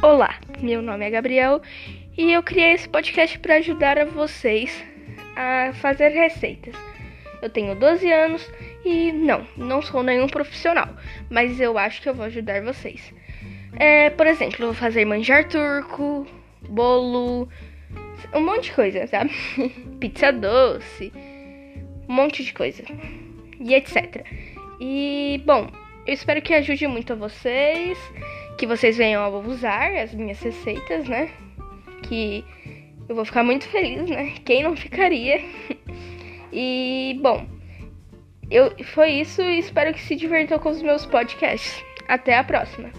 Olá, meu nome é Gabriel e eu criei esse podcast para ajudar a vocês a fazer receitas. Eu tenho 12 anos e não, não sou nenhum profissional, mas eu acho que eu vou ajudar vocês. É, por exemplo, eu vou fazer manjar turco, bolo, um monte de coisa, sabe? Pizza doce, um monte de coisa e etc. E bom, eu espero que ajude muito a vocês, que vocês venham a usar as minhas receitas, né? Que eu vou ficar muito feliz, né? Quem não ficaria? E bom, eu foi isso e espero que se divirtam com os meus podcasts. Até a próxima.